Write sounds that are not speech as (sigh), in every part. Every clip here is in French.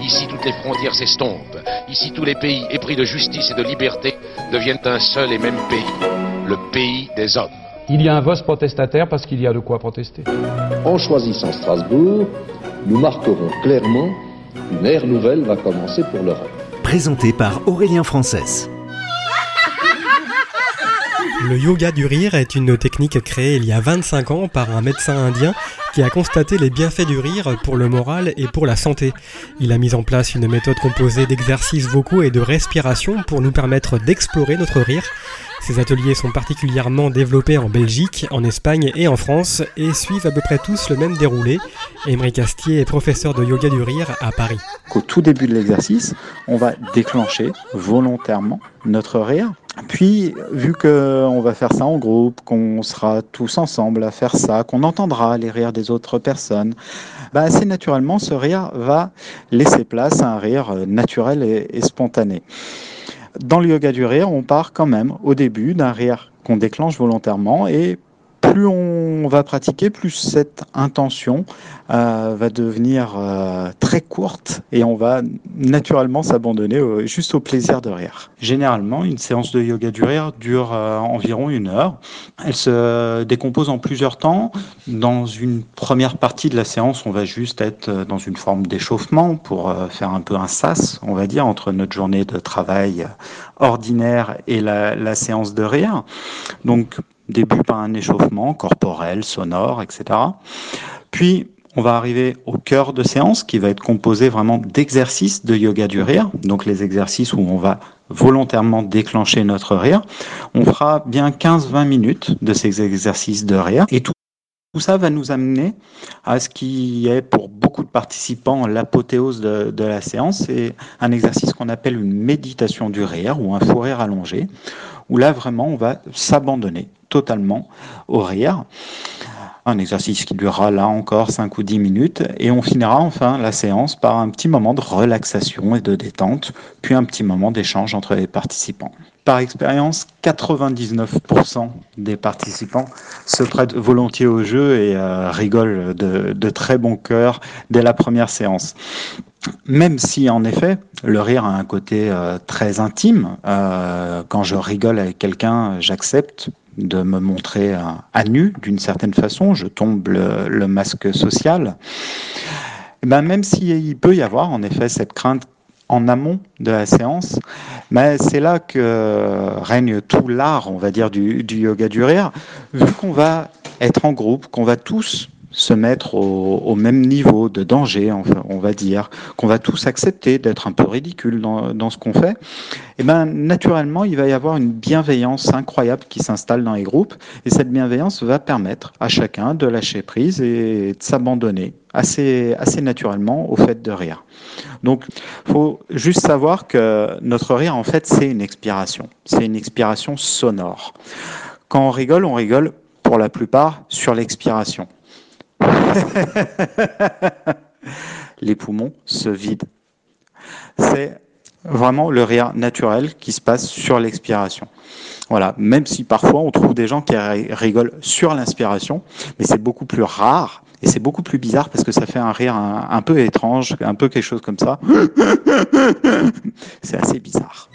Ici, toutes les frontières s'estompent. Ici, tous les pays épris de justice et de liberté deviennent un seul et même pays, le pays des hommes. Il y a un vote protestataire parce qu'il y a de quoi protester. En choisissant Strasbourg, nous marquerons clairement qu'une ère nouvelle va commencer pour l'Europe. Présenté par Aurélien Frances. Le yoga du rire est une technique créée il y a 25 ans par un médecin indien qui a constaté les bienfaits du rire pour le moral et pour la santé. Il a mis en place une méthode composée d'exercices vocaux et de respiration pour nous permettre d'explorer notre rire. Ces ateliers sont particulièrement développés en Belgique, en Espagne et en France et suivent à peu près tous le même déroulé. Emery Castier est professeur de yoga du rire à Paris. Au tout début de l'exercice, on va déclencher volontairement notre rire. Puis, vu qu'on va faire ça en groupe, qu'on sera tous ensemble à faire ça, qu'on entendra les rires des autres personnes, bah assez naturellement, ce rire va laisser place à un rire naturel et, et spontané. Dans le yoga du rire, on part quand même au début d'un rire qu'on déclenche volontairement et plus on va pratiquer, plus cette intention euh, va devenir euh, très courte et on va naturellement s'abandonner au, juste au plaisir de rire. Généralement, une séance de yoga du rire dure euh, environ une heure. Elle se décompose en plusieurs temps. Dans une première partie de la séance, on va juste être dans une forme d'échauffement pour faire un peu un sas, on va dire, entre notre journée de travail ordinaire et la, la séance de rire. Donc, début par un échauffement corporel, sonore, etc. Puis, on va arriver au cœur de séance qui va être composé vraiment d'exercices de yoga du rire, donc les exercices où on va volontairement déclencher notre rire. On fera bien 15-20 minutes de ces exercices de rire et tout ça va nous amener à ce qui est pour beaucoup de participants l'apothéose de, de, la séance, c'est un exercice qu'on appelle une méditation du rire ou un fou rire allongé, où là vraiment on va s'abandonner totalement au rire. Un exercice qui durera là encore 5 ou 10 minutes et on finira enfin la séance par un petit moment de relaxation et de détente, puis un petit moment d'échange entre les participants. Par expérience, 99% des participants se prêtent volontiers au jeu et euh, rigolent de, très bon cœur dès la première séance. Même si en effet le rire a un côté euh, très intime, euh, quand je rigole avec quelqu'un, j'accepte de me montrer à, nu d'une certaine façon, je tombe le, masque social. Et ben même s'il peut y avoir en effet cette crainte en amont de la séance, mais c'est là que règne tout l'art, on va dire, du, du yoga du rire, vu qu'on va être en groupe, qu'on va tous se mettre au, même niveau de danger, on va dire, qu'on va tous accepter d'être un peu ridicule dans, ce qu'on fait, et ben naturellement, il va y avoir une bienveillance incroyable qui s'installe dans les groupes, et cette bienveillance va permettre à chacun de lâcher prise et de s'abandonner assez, assez naturellement au fait de rire. Donc, faut juste savoir que notre rire, en fait, c'est une expiration. C'est une expiration sonore. Quand on rigole, on rigole pour la plupart sur l'expiration. (laughs) les poumons se vident. C'est vraiment le rire naturel qui se passe sur l'expiration. Voilà, même si parfois on trouve des gens qui rigolent sur l'inspiration, mais c'est beaucoup plus rare et c'est beaucoup plus bizarre parce que ça fait un rire un, peu étrange, un peu quelque chose comme ça. (laughs) c'est assez bizarre.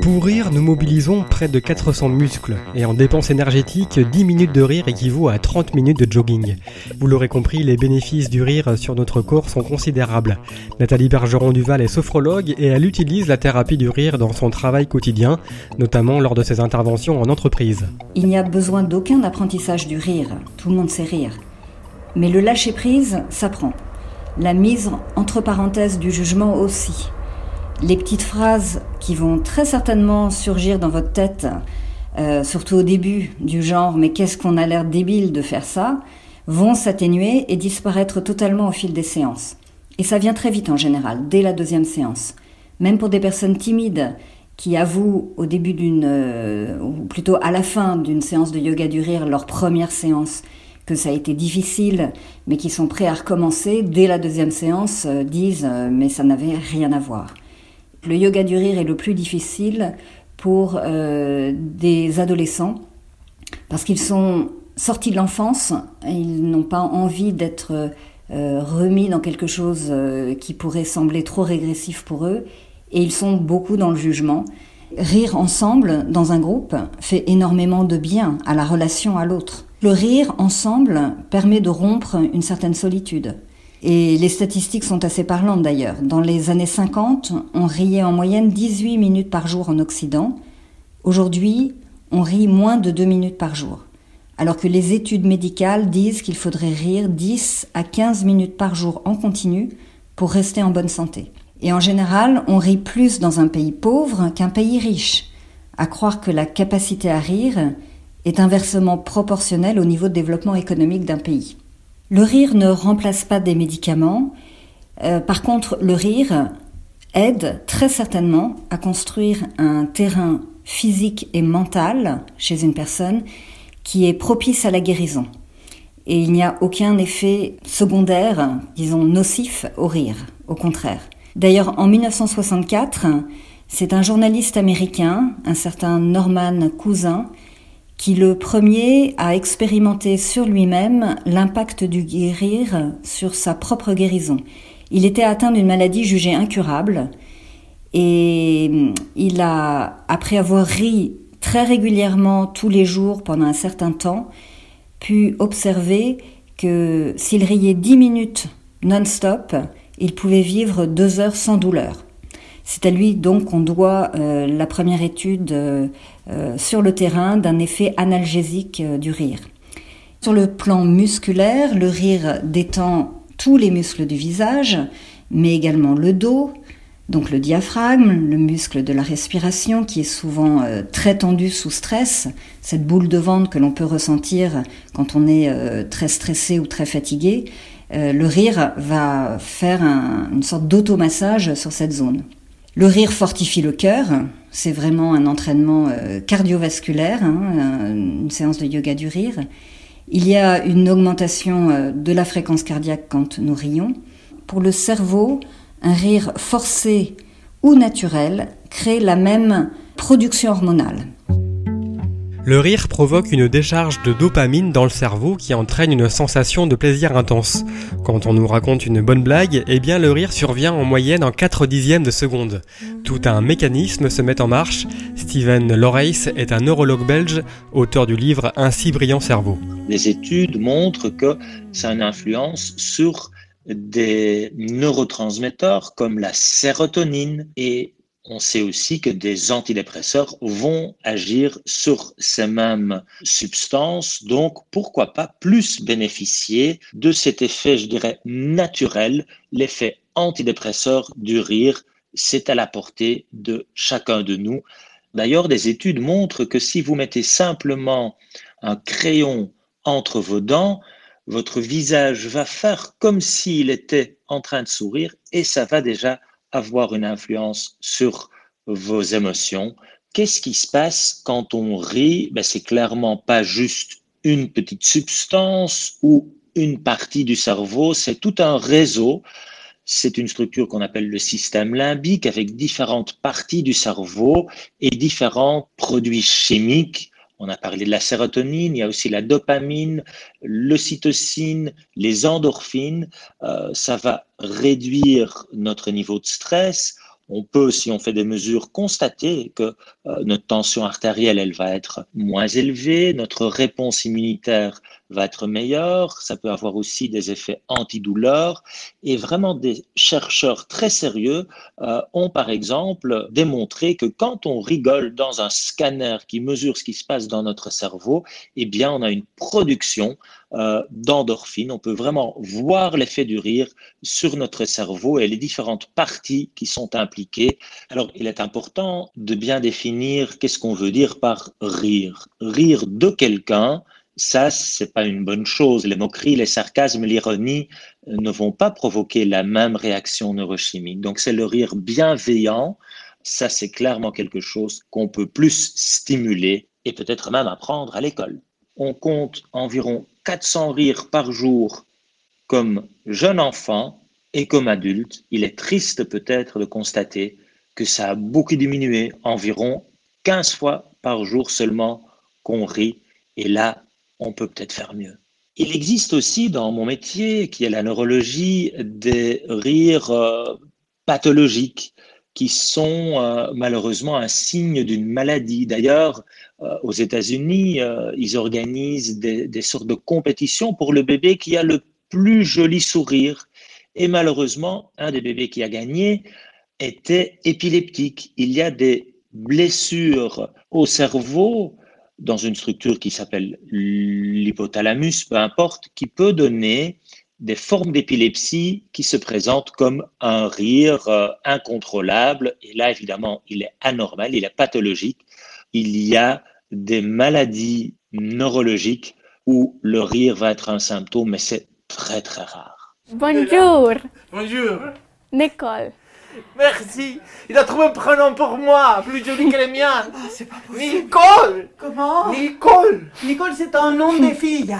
Pour rire, nous mobilisons près de 400 muscles et en dépense énergétique, 10 minutes de rire équivaut à 30 minutes de jogging. Vous l'aurez compris, les bénéfices du rire sur notre corps sont considérables. Nathalie Bergeron-Duval est sophrologue et elle utilise la thérapie du rire dans son travail quotidien, notamment lors de ses interventions en entreprise. Il n'y a besoin d'aucun apprentissage du rire. Tout le monde sait rire. Mais le lâcher-prise s'apprend. La mise entre parenthèses du jugement aussi. Les petites phrases qui vont très certainement surgir dans votre tête, euh, surtout au début, du genre mais qu'est-ce qu'on a l'air débile de faire ça, vont s'atténuer et disparaître totalement au fil des séances. Et ça vient très vite en général, dès la deuxième séance. Même pour des personnes timides qui avouent au début d'une, euh, ou plutôt à la fin d'une séance de yoga du rire, leur première séance, que ça a été difficile, mais qui sont prêts à recommencer dès la deuxième séance, euh, disent euh, mais ça n'avait rien à voir. Le yoga du rire est le plus difficile pour des adolescents parce qu'ils sont sortis de l'enfance, ils n'ont pas envie d'être remis dans quelque chose qui pourrait sembler trop régressif pour eux et ils sont beaucoup dans le jugement. Rire ensemble dans un groupe fait énormément de bien à la relation à l'autre. Le rire ensemble permet de rompre une certaine solitude. Et les statistiques sont assez parlantes d'ailleurs. Dans les années 50, on riait en moyenne 18 minutes par jour en Occident. Aujourd'hui, on rit moins de 2 minutes par jour. Alors que les études médicales disent qu'il faudrait rire 10 à 15 minutes par jour en continu pour rester en bonne santé. Et en général, on rit plus dans un pays pauvre qu'un pays riche, à croire que la capacité à rire est inversement proportionnelle au niveau de développement économique d'un pays. Le rire ne remplace pas des médicaments, euh, par contre le rire aide très certainement à construire un terrain physique et mental chez une personne qui est propice à la guérison. Et il n'y a aucun effet secondaire, disons nocif au rire, au contraire. D'ailleurs, en 1964, c'est un journaliste américain, un certain Norman Cousin, qui le premier a expérimenté sur lui-même l'impact du guérir sur sa propre guérison. Il était atteint d'une maladie jugée incurable et il a, après avoir ri très régulièrement tous les jours pendant un certain temps, pu observer que s'il riait dix minutes non-stop, il pouvait vivre deux heures sans douleur. C'est à lui donc qu'on doit euh, la première étude euh, euh, sur le terrain d'un effet analgésique du rire. Sur le plan musculaire, le rire détend tous les muscles du visage, mais également le dos, donc le diaphragme, le muscle de la respiration qui est souvent très tendu sous stress, cette boule de ventre que l'on peut ressentir quand on est très stressé ou très fatigué, euh, le rire va faire une sorte d'automassage sur cette zone. Le rire fortifie le cœur, c'est vraiment un entraînement euh, cardiovasculaire, hein, une séance de yoga du rire. Il y a une augmentation euh, de la fréquence cardiaque quand nous rions. Pour le cerveau, un rire forcé ou naturel crée la même production hormonale. Le rire provoque une décharge de dopamine dans le cerveau qui entraîne une sensation de plaisir intense. Quand on nous raconte une bonne blague, eh bien le rire survient en moyenne en 4 dixièmes de seconde. Tout un mécanisme se met en marche. Steven Loreis est un neurologue belge, auteur du livre Ainsi brillant cerveau. Les études montrent que ça a une influence sur des neurotransmetteurs comme la sérotonine et on sait aussi que des antidépresseurs vont agir sur ces mêmes substances. Donc, pourquoi pas plus bénéficier de cet effet, je dirais, naturel, l'effet antidépresseur du rire. C'est à la portée de chacun de nous. D'ailleurs, des études montrent que si vous mettez simplement un crayon entre vos dents, votre visage va faire comme s'il était en train de sourire et ça va déjà avoir une influence sur vos émotions. Qu'est-ce qui se passe quand on rit? Ben, C'est clairement pas juste une petite substance ou une partie du cerveau, c'est tout un réseau. C'est une structure qu'on appelle le système limbique avec différentes parties du cerveau et différents produits chimiques. On a parlé de la sérotonine, il y a aussi la dopamine, l'ocytocine, les endorphines. Euh, ça va réduire notre niveau de stress. On peut, si on fait des mesures, constater que euh, notre tension artérielle, elle va être moins élevée, notre réponse immunitaire va être meilleure, ça peut avoir aussi des effets antidouleurs. Et vraiment, des chercheurs très sérieux euh, ont, par exemple, démontré que quand on rigole dans un scanner qui mesure ce qui se passe dans notre cerveau, eh bien, on a une production euh, d'endorphines. On peut vraiment voir l'effet du rire sur notre cerveau et les différentes parties qui sont impliquées. Alors, il est important de bien définir qu'est-ce qu'on veut dire par rire. Rire de quelqu'un, ça, c'est pas une bonne chose. Les moqueries, les sarcasmes, l'ironie euh, ne vont pas provoquer la même réaction neurochimique. Donc, c'est le rire bienveillant ça c'est clairement quelque chose qu'on peut plus stimuler et peut-être même apprendre à l'école. On compte environ 400 rires par jour comme jeune enfant et comme adulte. Il est triste peut-être de constater que ça a beaucoup diminué, environ 15 fois par jour seulement qu'on rit. Et là, on peut peut-être faire mieux. Il existe aussi dans mon métier, qui est la neurologie, des rires euh, pathologiques qui sont euh, malheureusement un signe d'une maladie. D'ailleurs, euh, aux États-Unis, ils organisent des, des, sortes de compétitions pour le bébé qui a le plus joli sourire. Et malheureusement, un des bébés qui a gagné était épileptique. Il y a des blessures au cerveau dans une structure qui s'appelle l'hypothalamus, peu importe, qui peut donner des formes d'épilepsie qui se présentent comme un rire euh, incontrôlable. Et là, évidemment, il est anormal, il est pathologique. Il y a des maladies neurologiques où le rire va être un symptôme, mais c'est très, très rare. Bonjour. Bonjour. Nicole. Merci. Il a trouvé un prénom pour moi, plus joli que le mien. Ah, c'est pas possible. Nicole. Comment Nicole. Nicole, c'est un nom de fille.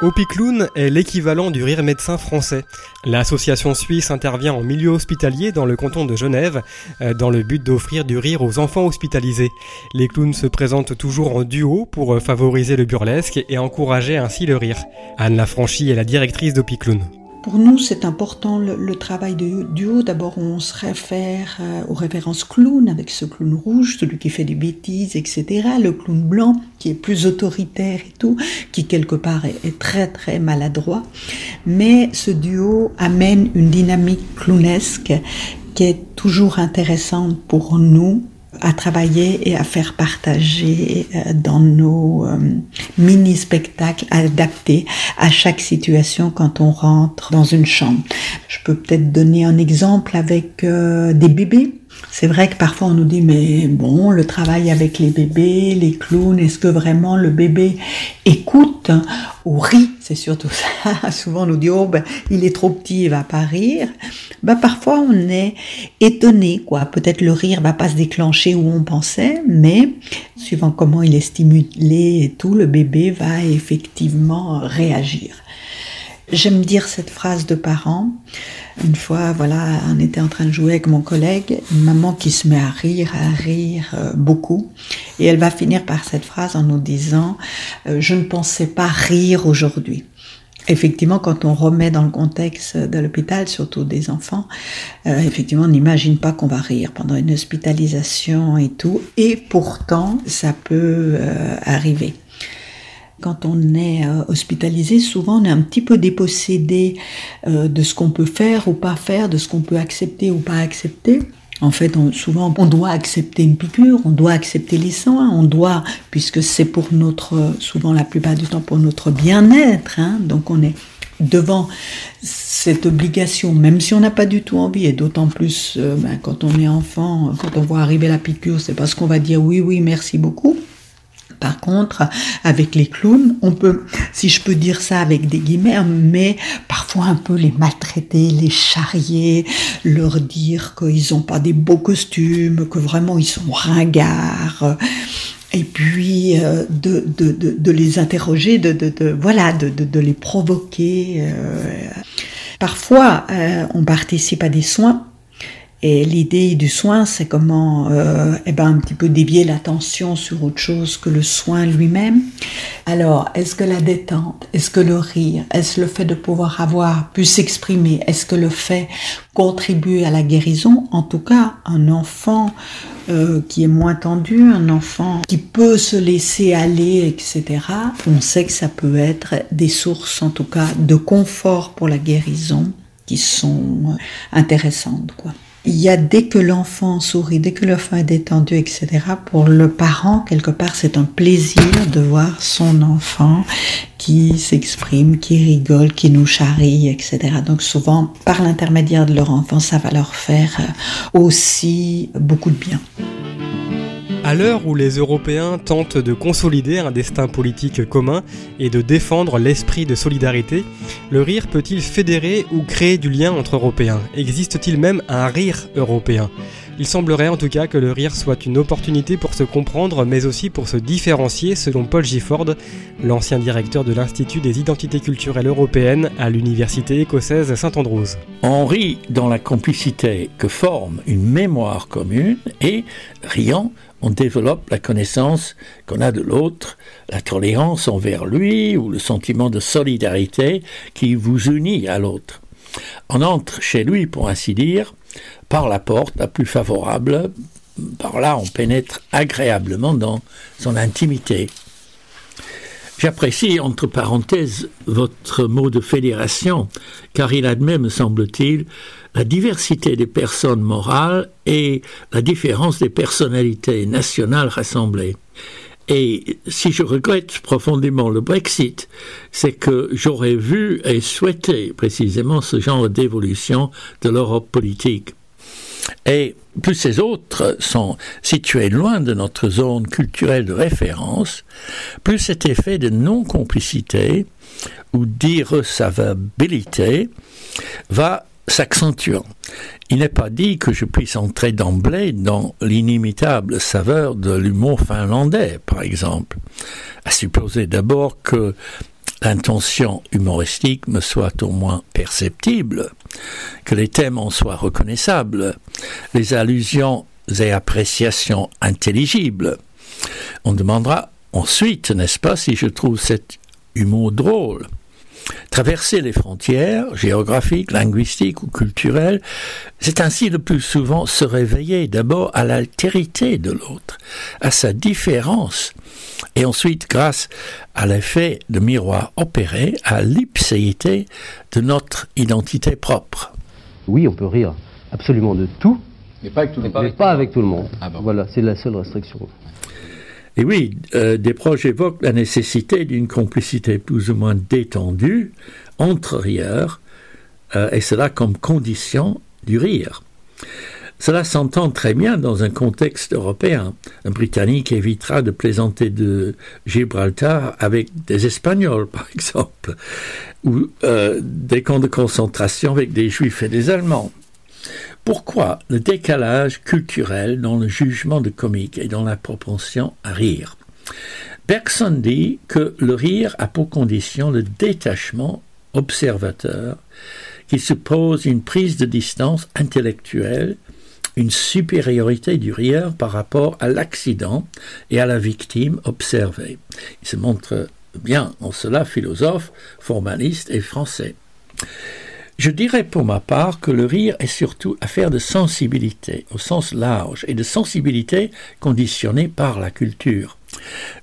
Opicloun est l'équivalent du rire médecin français. L'association suisse intervient en milieu hospitalier dans le canton de Genève euh, dans le but d'offrir du rire aux enfants hospitalisés. Les clowns se présentent toujours en duo pour favoriser le burlesque et encourager ainsi le rire. Anne Lafranchi est la directrice d'Opicloun. Pour nous, c'est important le, travail de duo. D'abord, on se réfère euh, aux références clown, avec ce clown rouge, celui qui fait des bêtises, etc. Le clown blanc, qui est plus autoritaire et tout, qui quelque part est, est très très maladroit. Mais ce duo amène une dynamique clownesque qui est toujours intéressante pour nous à travailler et à faire partager euh, dans nos euh, mini-spectacles adaptés à chaque situation quand on rentre dans une chambre. Je peux peut-être donner un exemple avec euh, des bébés c'est vrai que parfois on nous dit mais bon, le travail avec les bébés, les clowns, est-ce que vraiment le bébé écoute ou rit? C'est surtout ça. (laughs) Souvent on nous dit oh ben il est trop petit, il va pas rire. Ben parfois on est étonné quoi. Peut-être le rire va pas se déclencher où on pensait, mais suivant comment il est stimulé et tout, le bébé va effectivement réagir. J'aime dire cette phrase de parents. Une fois, voilà, on était en train de jouer avec mon collègue, une maman qui se met à rire, à rire euh, beaucoup, et elle va finir par cette phrase en nous disant euh, Je ne pensais pas rire aujourd'hui. Effectivement, quand on remet dans le contexte de l'hôpital, surtout des enfants, euh, effectivement, on n'imagine pas qu'on va rire pendant une hospitalisation et tout, et pourtant, ça peut arriver. Quand on est euh, hospitalisé, souvent on est un petit peu dépossédé euh, de ce qu'on peut faire ou pas faire, de ce qu'on peut accepter ou pas accepter. En fait, souvent, on doit accepter une piqûre, on doit accepter les soins, on doit, puisque c'est pour notre, souvent la plupart du temps pour notre bien-être. Hein, donc on est devant cette obligation, même si on n'a pas du tout envie, et d'autant plus euh, ben, quand on est enfant, quand on voit arriver la piqûre, c'est parce qu'on va dire oui, oui, merci beaucoup. Par contre, avec les clowns, on peut, si je peux dire ça avec des guillemets, mais parfois un peu les maltraiter, les charrier, leur dire qu'ils n'ont pas des beaux costumes, que vraiment ils sont ringards et puis euh, de, de, de, les interroger, de, de, voilà, de, les provoquer. Euh. Parfois, euh, on participe à des soins et l'idée du soin, c'est comment euh, eh ben, un petit peu dévier l'attention sur autre chose que le soin lui-même. Alors, est-ce que la détente, est-ce que le rire, est-ce le fait de pouvoir avoir pu s'exprimer, est-ce que le fait contribue à la guérison? En tout cas, un enfant euh, qui est moins tendu, un enfant qui peut se laisser aller, etc., on sait que ça peut être des sources, en tout cas, de confort pour la guérison qui sont intéressantes, quoi il y a dès que l'enfant sourit, dès que l'enfant est détendu, etc., pour le parent, quelque part, c'est un plaisir de voir son enfant qui s'exprime, qui rigole, qui nous charrie, etc. Donc souvent, par l'intermédiaire de leur enfant, ça va leur faire euh, aussi beaucoup de bien. À l'heure où les Européens tentent de consolider un destin politique commun et de défendre l'esprit de solidarité, le rire peut-il fédérer ou créer du lien entre Européens? Existe-t-il même un rire européen? Il semblerait en tout cas que le rire soit une opportunité pour se comprendre, mais aussi pour se différencier, selon Paul Gifford, l'ancien directeur de l'Institut des identités culturelles européennes à l'Université écossaise Saint-Andrews. On rit dans la complicité que forme une mémoire commune et, riant, on développe la connaissance qu'on a de l'autre, la tolérance envers lui ou le sentiment de solidarité qui vous unit à l'autre. On entre chez lui, pour ainsi dire, par la porte la plus favorable. Par là, on pénètre agréablement dans son intimité. J'apprécie, entre parenthèses, votre mot de fédération, car il admet, me semble-t-il, la diversité des personnes morales et la différence des personnalités nationales rassemblées. Et si je regrette profondément le Brexit, c'est que j'aurais vu et souhaité précisément ce genre d'évolution de l'Europe politique. Et plus ces autres sont situés loin de notre zone culturelle de référence, plus cet effet de non-complicité ou d'irrecevabilité va s'accentuant. Il n'est pas dit que je puisse entrer d'emblée dans l'inimitable saveur de l'humour finlandais, par exemple. À supposer d'abord que l'intention humoristique me soit au moins perceptible, que les thèmes en soient reconnaissables, les allusions et appréciations intelligibles. On demandera ensuite, n'est-ce pas, si je trouve cet humour drôle. Traverser les frontières géographiques, linguistiques ou culturelles, c'est ainsi le plus souvent se réveiller d'abord à l'altérité de l'autre, à sa différence, et ensuite, grâce à l'effet de miroir opéré, à l'ipséité de notre identité propre. Oui, on peut rire absolument de tout, mais pas avec tout le monde. Mais pas avec tout le monde. Ah voilà, c'est la seule restriction. Et oui, euh, des proches évoquent la nécessité d'une complicité plus ou moins détendue entre rieurs, euh, et cela comme condition du rire. Cela s'entend très bien dans un contexte européen. Un Britannique évitera de plaisanter de Gibraltar avec des Espagnols, (laughs) par exemple, ou euh, des camps de concentration avec des Juifs et des Allemands. Pourquoi le décalage culturel dans le jugement de comique et dans la propension à rire? Bergson dit que le rire a pour condition le détachement observateur qui suppose une prise de distance intellectuelle une supériorité du rieur par rapport à l'accident et à la victime observée. Il se montre bien en cela philosophe, formaliste et français. Je dirais pour ma part que le rire est surtout affaire de sensibilité au sens large et de sensibilité conditionnée par la culture.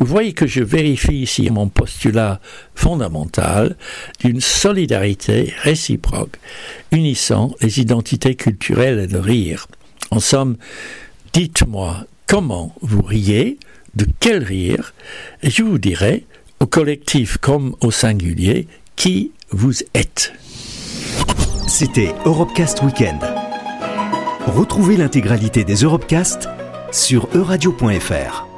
Vous voyez que je vérifie ici mon postulat fondamental d'une solidarité réciproque unissant les identités culturelles et le rire. En somme, dites-moi comment vous riez, de quel rire, et je vous dirai, au collectif comme au singulier, qui vous êtes. C'était Europecast Weekend. Retrouvez l'intégralité des Europecast sur euradio.fr.